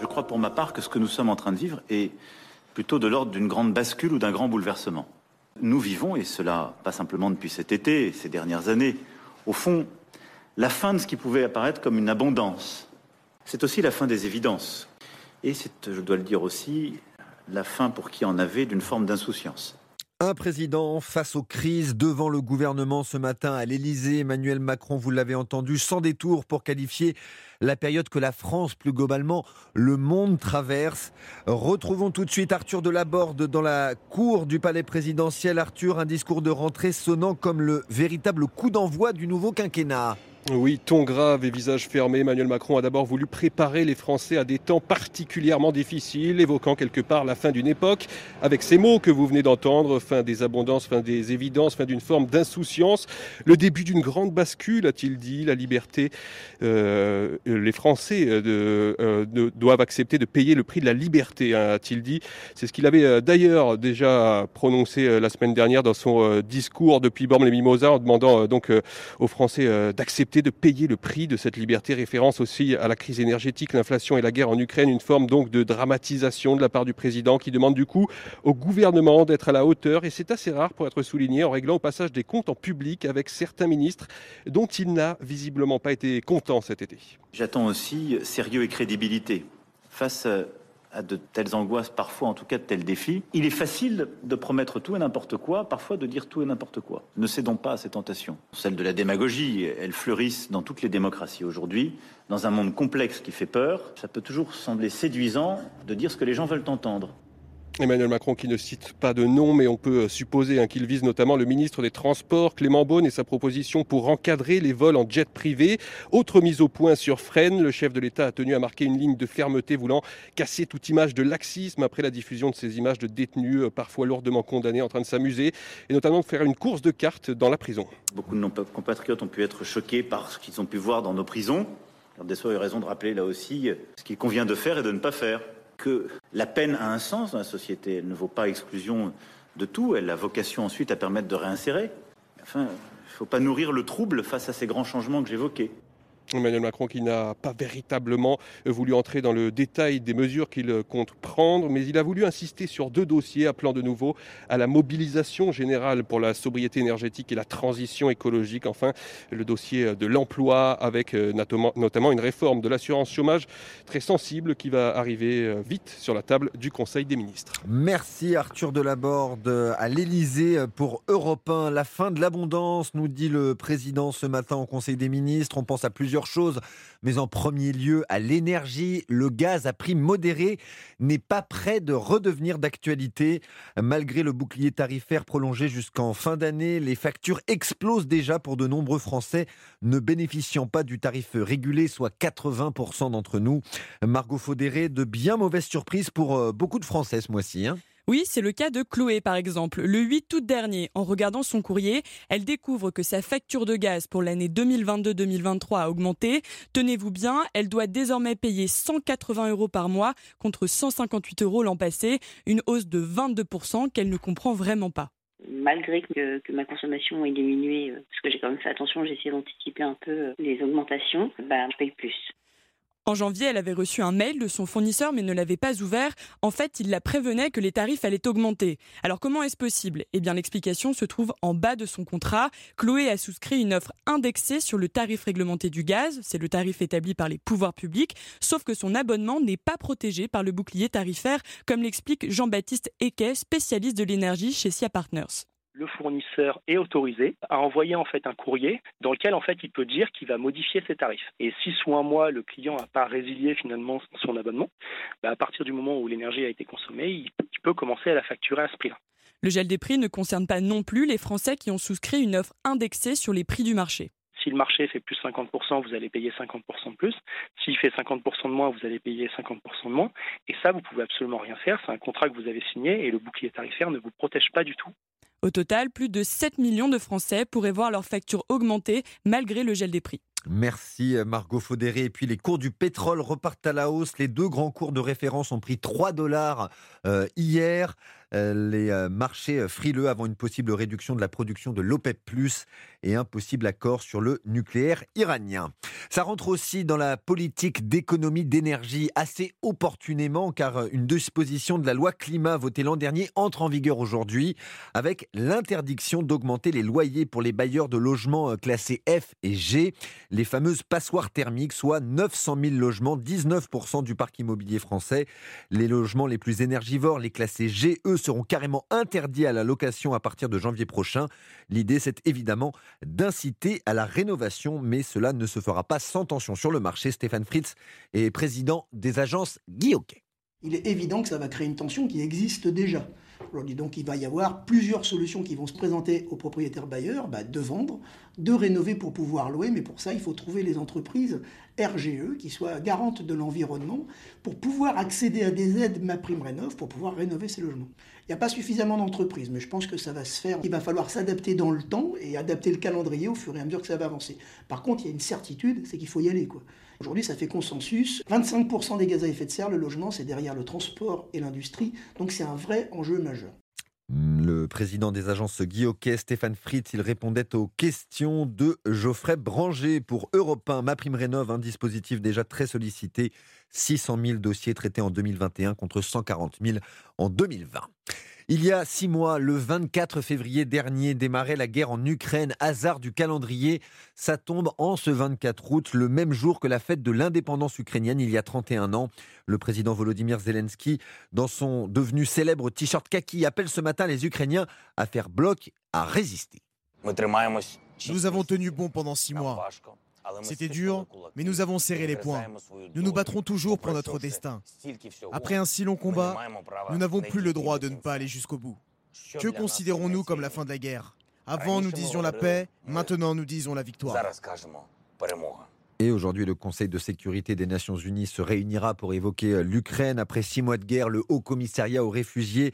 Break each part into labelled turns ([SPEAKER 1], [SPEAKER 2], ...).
[SPEAKER 1] Je crois pour ma part que ce que nous sommes en train de vivre est plutôt de l'ordre d'une grande bascule ou d'un grand bouleversement. Nous vivons, et cela pas simplement depuis cet été, ces dernières années, au fond, la fin de ce qui pouvait apparaître comme une abondance. C'est aussi la fin des évidences. Et c'est, je dois le dire aussi, la fin pour qui en avait d'une forme d'insouciance.
[SPEAKER 2] Un président face aux crises devant le gouvernement ce matin à l'Elysée. Emmanuel Macron, vous l'avez entendu, sans détour pour qualifier la période que la France, plus globalement, le monde traverse. Retrouvons tout de suite Arthur Delaborde dans la cour du palais présidentiel. Arthur, un discours de rentrée sonnant comme le véritable coup d'envoi du nouveau quinquennat.
[SPEAKER 3] Oui, ton grave et visage fermé, Emmanuel Macron a d'abord voulu préparer les Français à des temps particulièrement difficiles, évoquant quelque part la fin d'une époque, avec ces mots que vous venez d'entendre, fin des abondances, fin des évidences, fin d'une forme d'insouciance, le début d'une grande bascule, a-t-il dit, la liberté. Euh, les Français euh, euh, doivent accepter de payer le prix de la liberté, hein, a-t-il dit. C'est ce qu'il avait d'ailleurs déjà prononcé la semaine dernière dans son discours depuis Bormes-les-Mimosas, en demandant donc aux Français d'accepter de payer le prix de cette liberté, référence aussi à la crise énergétique, l'inflation et la guerre en Ukraine, une forme donc de dramatisation de la part du président qui demande du coup au gouvernement d'être à la hauteur et c'est assez rare pour être souligné en réglant au passage des comptes en public avec certains ministres dont il n'a visiblement pas été content cet été.
[SPEAKER 1] J'attends aussi sérieux et crédibilité face à de telles angoisses, parfois en tout cas de tels défis. Il est facile de promettre tout et n'importe quoi, parfois de dire tout et n'importe quoi. Ne cédons pas à ces tentations. Celles de la démagogie, elles fleurissent dans toutes les démocraties aujourd'hui. Dans un monde complexe qui fait peur, ça peut toujours sembler séduisant de dire ce que les gens veulent entendre.
[SPEAKER 3] Emmanuel Macron qui ne cite pas de nom, mais on peut supposer hein, qu'il vise notamment le ministre des Transports, Clément Beaune, et sa proposition pour encadrer les vols en jet privé. Autre mise au point sur Fresnes, le chef de l'État a tenu à marquer une ligne de fermeté voulant casser toute image de laxisme après la diffusion de ces images de détenus euh, parfois lourdement condamnés en train de s'amuser, et notamment de faire une course de cartes dans la prison.
[SPEAKER 1] Beaucoup de nos compatriotes ont pu être choqués par ce qu'ils ont pu voir dans nos prisons. Des a eu raison de rappeler là aussi ce qu'il convient de faire et de ne pas faire que la peine a un sens dans la société. Elle ne vaut pas exclusion de tout. Elle a vocation ensuite à permettre de réinsérer. Enfin, il ne faut pas nourrir le trouble face à ces grands changements que j'évoquais.
[SPEAKER 3] Emmanuel Macron qui n'a pas véritablement voulu entrer dans le détail des mesures qu'il compte prendre, mais il a voulu insister sur deux dossiers, appelant de nouveau à la mobilisation générale pour la sobriété énergétique et la transition écologique. Enfin, le dossier de l'emploi avec euh, notamment une réforme de l'assurance chômage très sensible qui va arriver euh, vite sur la table du Conseil des ministres.
[SPEAKER 2] Merci Arthur Delaborde à l'Elysée pour Europe 1. La fin de l'abondance, nous dit le président ce matin au Conseil des ministres. On pense à plusieurs choses, mais en premier lieu à l'énergie. Le gaz à prix modéré n'est pas prêt de redevenir d'actualité. Malgré le bouclier tarifaire prolongé jusqu'en fin d'année, les factures explosent déjà pour de nombreux Français ne bénéficiant pas du tarif régulé, soit 80% d'entre nous. Margot Faudéré, de bien mauvaises surprises pour euh, beaucoup de Français ce mois-ci. Hein.
[SPEAKER 4] Oui, c'est le cas de Chloé par exemple. Le 8 août dernier, en regardant son courrier, elle découvre que sa facture de gaz pour l'année 2022-2023 a augmenté. Tenez-vous bien, elle doit désormais payer 180 euros par mois contre 158 euros l'an passé, une hausse de 22% qu'elle ne comprend vraiment pas
[SPEAKER 5] malgré que, ma consommation ait diminué, euh, parce que j'ai quand même fait attention, j'ai essayé d'anticiper un peu euh, les augmentations, bah, je paye plus.
[SPEAKER 4] En janvier, elle avait reçu un mail de son fournisseur mais ne l'avait pas ouvert. En fait, il la prévenait que les tarifs allaient augmenter. Alors comment est-ce possible? Eh bien l'explication se trouve en bas de son contrat. Chloé a souscrit une offre indexée sur le tarif réglementé du gaz, c'est le tarif établi par les pouvoirs publics, sauf que son abonnement n'est pas protégé par le bouclier tarifaire, comme l'explique Jean-Baptiste Equet, spécialiste de l'énergie chez SIA Partners
[SPEAKER 6] le fournisseur est autorisé à envoyer en fait un courrier dans lequel en fait il peut dire qu'il va modifier ses tarifs. Et si sous un mois le client n'a pas résilié finalement son abonnement, bah, à partir du moment où l'énergie a été consommée, il peut commencer à la facturer à ce prix-là.
[SPEAKER 4] Le gel des prix ne concerne pas non plus les Français qui ont souscrit une offre indexée sur les prix du marché.
[SPEAKER 6] Si le marché fait plus 50%, vous allez payer 50% de plus. S'il fait 50% de moins, vous allez payer 50% de moins. Et ça, vous pouvez absolument rien faire. C'est un contrat que vous avez signé et le bouclier tarifaire ne vous protège pas du tout
[SPEAKER 4] au total, plus de 7 millions de Français pourraient voir leur facture augmenter malgré le gel des prix.
[SPEAKER 2] Merci Margot Faudéré. Et puis les cours du pétrole repartent à la hausse. Les deux grands cours de référence ont pris 3 dollars euh, hier. Euh, les euh, marchés frileux avant une possible réduction de la production de l'OPEP+, et un possible accord sur le nucléaire iranien. Ça rentre aussi dans la politique d'économie d'énergie assez opportunément, car une disposition de la loi climat votée l'an dernier entre en vigueur aujourd'hui, avec l'interdiction d'augmenter les loyers pour les bailleurs de logements classés F et G, les fameuses passoires thermiques, soit 900 000 logements, 19% du parc immobilier français. Les logements les plus énergivores, les classés G, eux, seront carrément interdits à la location à partir de janvier prochain. L'idée, c'est évidemment d'inciter à la rénovation, mais cela ne se fera pas sans tension sur le marché. Stéphane Fritz est président des agences Guy
[SPEAKER 7] Il est évident que ça va créer une tension qui existe déjà. Donc il va y avoir plusieurs solutions qui vont se présenter aux propriétaires bailleurs bah, de vendre, de rénover pour pouvoir louer, mais pour ça il faut trouver les entreprises RGE qui soient garantes de l'environnement pour pouvoir accéder à des aides ma prime rénov pour pouvoir rénover ces logements. Il n'y a pas suffisamment d'entreprises, mais je pense que ça va se faire. Il va falloir s'adapter dans le temps et adapter le calendrier au fur et à mesure que ça va avancer. Par contre, il y a une certitude, c'est qu'il faut y aller. Aujourd'hui, ça fait consensus. 25% des gaz à effet de serre, le logement, c'est derrière le transport et l'industrie. Donc c'est un vrai enjeu majeur.
[SPEAKER 2] Le président des agences Guy Stéphane Fritz, il répondait aux questions de Geoffrey Branger pour Europe 1, Ma Prime Rénov, un dispositif déjà très sollicité. 600 000 dossiers traités en 2021 contre 140 000 en 2020. Il y a six mois, le 24 février dernier, démarrait la guerre en Ukraine. Hasard du calendrier, ça tombe en ce 24 août, le même jour que la fête de l'indépendance ukrainienne, il y a 31 ans. Le président Volodymyr Zelensky, dans son devenu célèbre t-shirt kaki, appelle ce matin les Ukrainiens à faire bloc, à résister.
[SPEAKER 8] Nous avons tenu bon pendant six mois. C'était dur, mais nous avons serré les poings. Nous nous battrons toujours pour notre destin. Après un si long combat, nous n'avons plus le droit de ne pas aller jusqu'au bout. Que considérons-nous comme la fin de la guerre? Avant, nous disions la paix, maintenant, nous disons la victoire.
[SPEAKER 2] Et aujourd'hui, le Conseil de sécurité des Nations Unies se réunira pour évoquer euh, l'Ukraine. Après six mois de guerre, le Haut Commissariat aux réfugiés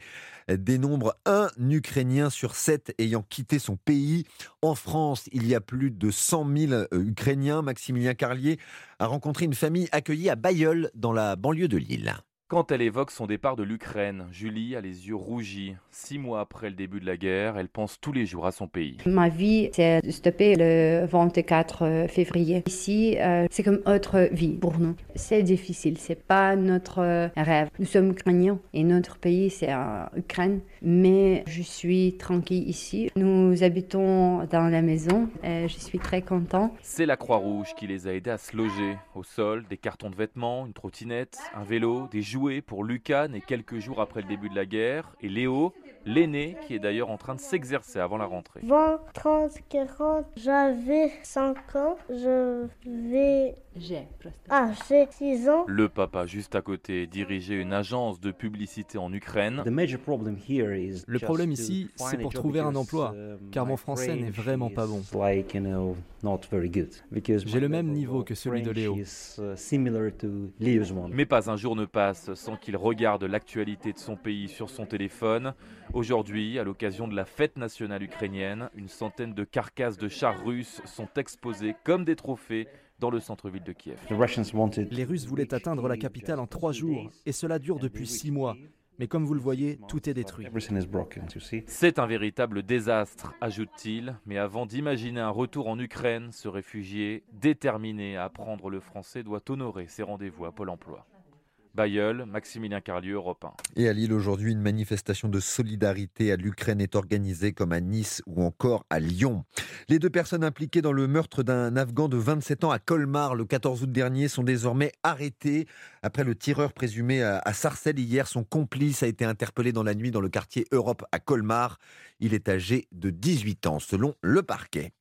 [SPEAKER 2] euh, dénombre un Ukrainien sur sept ayant quitté son pays. En France, il y a plus de 100 000 euh, Ukrainiens. Maximilien Carlier a rencontré une famille accueillie à Bayeul, dans la banlieue de Lille.
[SPEAKER 9] Quand elle évoque son départ de l'Ukraine, Julie a les yeux rougis. Six mois après le début de la guerre, elle pense tous les jours à son pays.
[SPEAKER 10] Ma vie s'est stoppée le 24 février. Ici, euh, c'est comme autre vie pour nous. C'est difficile, c'est pas notre rêve. Nous sommes ukrainiens et notre pays c'est l'Ukraine, mais je suis tranquille ici. Nous habitons dans la maison et je suis très content.
[SPEAKER 9] C'est la Croix-Rouge qui les a aidés à se loger. Au sol, des cartons de vêtements, une trottinette, un vélo, des joué pour Lucan et quelques jours après le début de la guerre, et Léo, l'aîné, qui est d'ailleurs en train de s'exercer avant la rentrée.
[SPEAKER 11] 20, 30, 40, j'avais 5 ans, je vais...
[SPEAKER 10] J'ai
[SPEAKER 11] Ah, j'ai 6 ans.
[SPEAKER 9] Le papa, juste à côté, dirigeait une agence de publicité en Ukraine.
[SPEAKER 12] Le problème ici, c'est pour trouver un emploi, uh, car mon français n'est vraiment pas bon. J'ai le même niveau que celui de Léo.
[SPEAKER 9] Uh, Mais pas un jour ne passe sans qu'il regarde l'actualité de son pays sur son téléphone. Aujourd'hui, à l'occasion de la fête nationale ukrainienne, une centaine de carcasses de chars russes sont exposées comme des trophées dans le centre-ville de Kiev.
[SPEAKER 12] Les Russes voulaient atteindre la capitale en trois jours, et cela dure depuis six mois. Mais comme vous le voyez, tout est détruit.
[SPEAKER 9] C'est un véritable désastre, ajoute-t-il. Mais avant d'imaginer un retour en Ukraine, ce réfugié, déterminé à apprendre le français, doit honorer ses rendez-vous à Pôle emploi. Bayeul, Maximilien Carlieu, Europe 1.
[SPEAKER 2] Et à Lille, aujourd'hui, une manifestation de solidarité à l'Ukraine est organisée comme à Nice ou encore à Lyon. Les deux personnes impliquées dans le meurtre d'un Afghan de 27 ans à Colmar le 14 août dernier sont désormais arrêtées. Après le tireur présumé à Sarcelles hier, son complice a été interpellé dans la nuit dans le quartier Europe à Colmar. Il est âgé de 18 ans selon le parquet.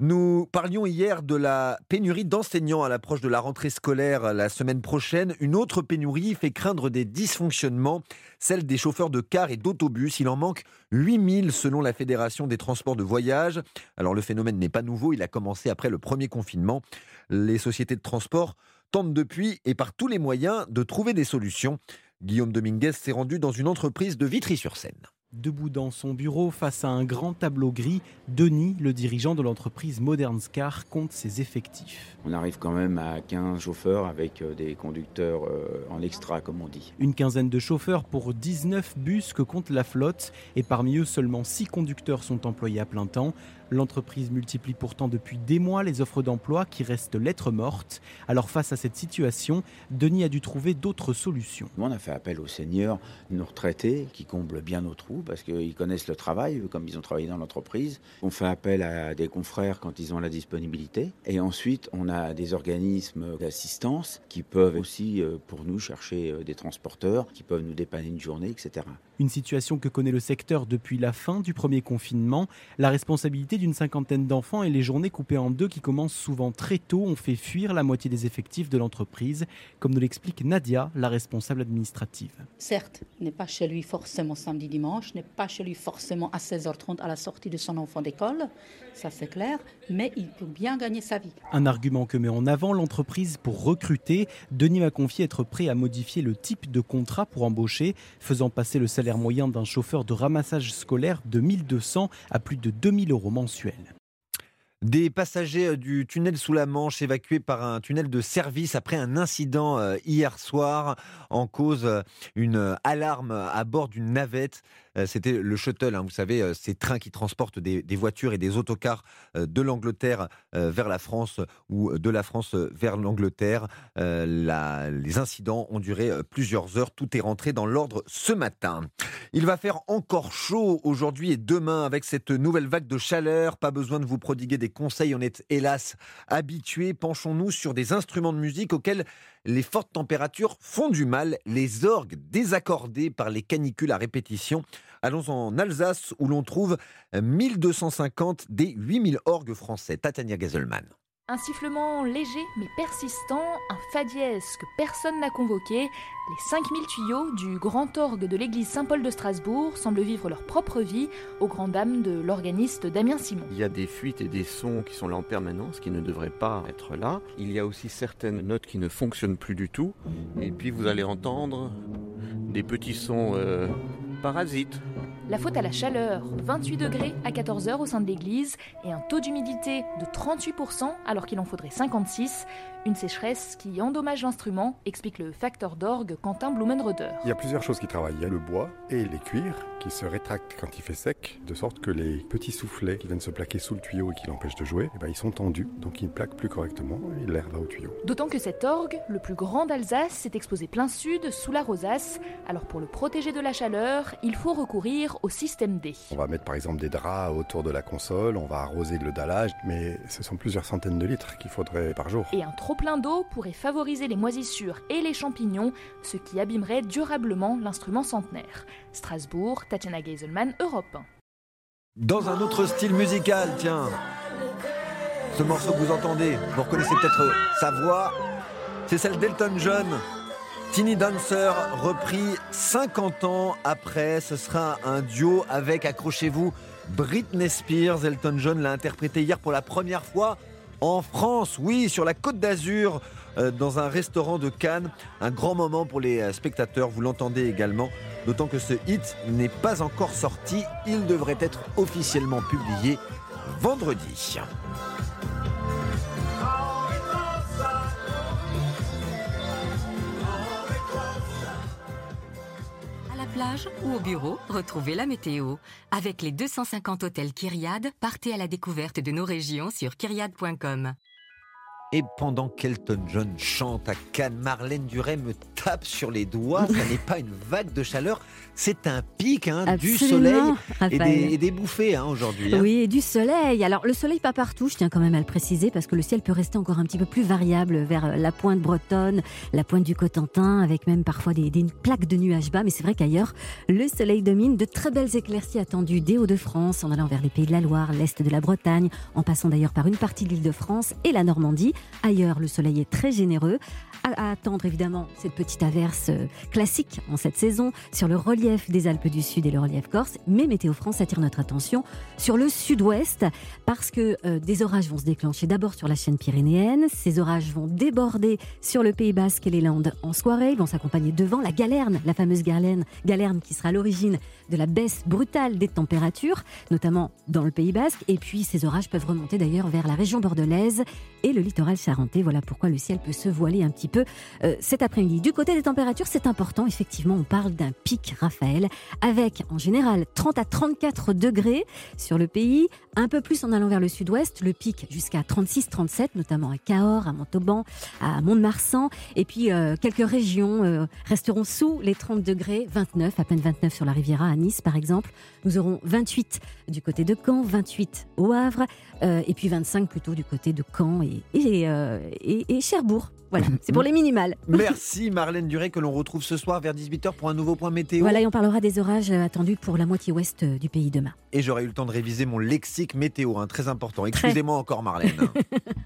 [SPEAKER 2] Nous parlions hier de la pénurie d'enseignants à l'approche de la rentrée scolaire la semaine prochaine. Une autre pénurie fait craindre des dysfonctionnements, celle des chauffeurs de cars et d'autobus. Il en manque 8000 selon la Fédération des transports de voyage. Alors le phénomène n'est pas nouveau, il a commencé après le premier confinement. Les sociétés de transport tentent depuis et par tous les moyens de trouver des solutions. Guillaume Dominguez s'est rendu dans une entreprise de Vitry-sur-Seine.
[SPEAKER 12] Debout dans son bureau face à un grand tableau gris, Denis, le dirigeant de l'entreprise Modern Car, compte ses effectifs.
[SPEAKER 13] On arrive quand même à 15 chauffeurs avec euh, des conducteurs euh, en extra, comme on dit.
[SPEAKER 12] Une quinzaine de chauffeurs pour 19 bus que compte la flotte, et parmi eux seulement 6 conducteurs sont employés à plein temps. L'entreprise multiplie pourtant depuis des mois les offres d'emploi qui restent lettres mortes. Alors face à cette situation, Denis a dû trouver d'autres solutions.
[SPEAKER 13] On a fait appel aux seniors, nos retraités, qui comblent bien nos trous parce qu'ils connaissent le travail, comme ils ont travaillé dans l'entreprise. On fait appel à des confrères quand ils ont la disponibilité. Et ensuite, on a des organismes d'assistance qui peuvent aussi, euh, pour nous, chercher euh, des transporteurs, qui peuvent nous dépanner une journée, etc.
[SPEAKER 12] Une situation que connaît le secteur depuis la fin du premier confinement. La responsabilité d'une cinquantaine d'enfants et les journées coupées en deux qui commencent souvent très tôt ont fait fuir la moitié des effectifs de l'entreprise, comme nous l'explique Nadia, la responsable administrative.
[SPEAKER 14] Certes, n'est pas chez lui forcément samedi dimanche, n'est pas chez lui forcément à 16h30 à la sortie de son enfant d'école, ça c'est clair, mais il peut bien gagner sa vie.
[SPEAKER 12] Un argument que met en avant l'entreprise pour recruter. Denis m'a confié être prêt à modifier le type de contrat pour embaucher, faisant passer le salaire moyen d'un chauffeur de ramassage scolaire de 1200 à plus de 2000 euros mensuels.
[SPEAKER 2] Des passagers euh, du tunnel sous la Manche évacués par un tunnel de service après un incident euh, hier soir en cause euh, une alarme à bord d'une navette. C'était le shuttle, hein, vous savez, ces trains qui transportent des, voitures et des autocars de l'Angleterre vers la France ou de la France vers l'Angleterre. les incidents ont duré plusieurs heures. Tout est rentré dans l'ordre ce matin. Il va faire encore chaud aujourd'hui et demain avec cette nouvelle vague de chaleur. Pas besoin de vous prodiguer des conseils, on est hélas habitués. Penchons-nous sur des instruments de musique auxquels les fortes températures font du mal, les orgues désaccordés par les canicules à répétition. Allons en Alsace où l'on trouve 1250 des 8000 orgues français. Tatania Gazelman.
[SPEAKER 15] Un sifflement léger mais persistant, un fa dièse que personne n'a convoqué, les 5000 tuyaux du grand orgue de l'église Saint-Paul de Strasbourg semblent vivre leur propre vie aux grandes dames de l'organiste Damien Simon.
[SPEAKER 16] Il y a des fuites et des sons qui sont là en permanence, qui ne devraient pas être là. Il y a aussi certaines notes qui ne fonctionnent plus du tout. Et puis vous allez entendre des petits sons euh, parasites.
[SPEAKER 15] La faute à la chaleur, 28 degrés à 14 heures au sein de l'église et un taux d'humidité de 38% alors qu'il en faudrait 56. Une sécheresse qui endommage l'instrument, explique le facteur d'orgue Quentin Blumenroder.
[SPEAKER 17] Il y a plusieurs choses qui travaillent. Il y a le bois et les cuirs qui se rétractent quand il fait sec, de sorte que les petits soufflets qui viennent se plaquer sous le tuyau et qui l'empêchent de jouer, eh ben, ils sont tendus, donc ils plaquent plus correctement et l'air va au tuyau.
[SPEAKER 15] D'autant que cet orgue, le plus grand d'Alsace, s'est exposé plein sud, sous la rosace. Alors pour le protéger de la chaleur, il faut recourir au système D.
[SPEAKER 17] On va mettre par exemple des draps autour de la console, on va arroser le dallage, mais ce sont plusieurs centaines de litres qu'il faudrait par jour.
[SPEAKER 15] Et un trop plein d'eau pourrait favoriser les moisissures et les champignons, ce qui abîmerait durablement l'instrument centenaire. Strasbourg, Tatiana Geiselman, Europe
[SPEAKER 2] Dans un autre style musical, tiens. Ce morceau que vous entendez, vous reconnaissez peut-être sa voix, c'est celle d'Elton John. Tiny Dancer, repris 50 ans après, ce sera un duo avec, accrochez-vous, Britney Spears. Elton John l'a interprété hier pour la première fois en France, oui, sur la côte d'Azur, euh, dans un restaurant de Cannes. Un grand moment pour les euh, spectateurs, vous l'entendez également, d'autant que ce hit n'est pas encore sorti, il devrait être officiellement publié vendredi.
[SPEAKER 18] Ou au bureau, retrouvez la météo. Avec les 250 hôtels Kyriade, partez à la découverte de nos régions sur kyriade.com.
[SPEAKER 2] Et pendant qu'Elton John chante à Cannes, Marlène Duret me tape sur les doigts. Ça n'est pas une vague de chaleur, c'est un pic hein, du soleil et des, bouffées hein, aujourd'hui.
[SPEAKER 19] Hein. Oui, et du soleil. Alors le soleil pas partout, je tiens quand même à le préciser, parce que le ciel peut rester encore un petit peu plus variable vers la pointe bretonne, la pointe du Cotentin, avec même parfois des, des plaques de nuages bas. Mais c'est vrai qu'ailleurs, le soleil domine. De très belles éclaircies attendues des Hauts-de-France, en allant vers les Pays de la Loire, l'Est de la Bretagne, en passant d'ailleurs par une partie de l'île de France et la Normandie. Ailleurs, le soleil est très généreux. À, attendre évidemment cette petite averses euh, classiques en cette saison sur le relief des Alpes du Sud et le relief corse. Mais Météo France attire notre attention sur le sud-ouest parce que euh, des orages vont se déclencher d'abord sur la chaîne pyrénéenne. Ces orages vont déborder sur le Pays Basque et les Landes en soirée. Ils vont s'accompagner devant la galerne, la fameuse galerne, galerne qui sera à l'origine de la baisse brutale des températures, notamment dans le Pays Basque. Et puis ces orages peuvent remonter d'ailleurs vers la région bordelaise et le littoral charentais. Voilà pourquoi le ciel peut se voiler un petit peu euh, cet après-midi. Du côté des températures, c'est important. Effectivement, on parle d'un pic Raphaël avec en général 30 à 34 degrés sur le pays, un peu plus en allant vers le sud-ouest, le pic jusqu'à 36-37, notamment à Cahors, à Montauban, à Mont-de-Marsan. Et puis euh, quelques régions euh, resteront sous les 30 degrés, 29, à peine 29 sur la Riviera, à Nice par exemple. Nous aurons 28 du côté de Caen, 28 au Havre, euh, et puis 25 plutôt du côté de Caen et, Cherbourg. Voilà, c'est pour les minimales.
[SPEAKER 2] Merci Marlène Duré que l'on retrouve ce soir vers 18h pour un nouveau point météo.
[SPEAKER 19] Voilà, et on parlera des orages attendus pour la moitié ouest du pays demain.
[SPEAKER 2] Et j'aurai eu le temps de réviser mon lexique météo, hein, très important. Excusez-moi encore Marlène.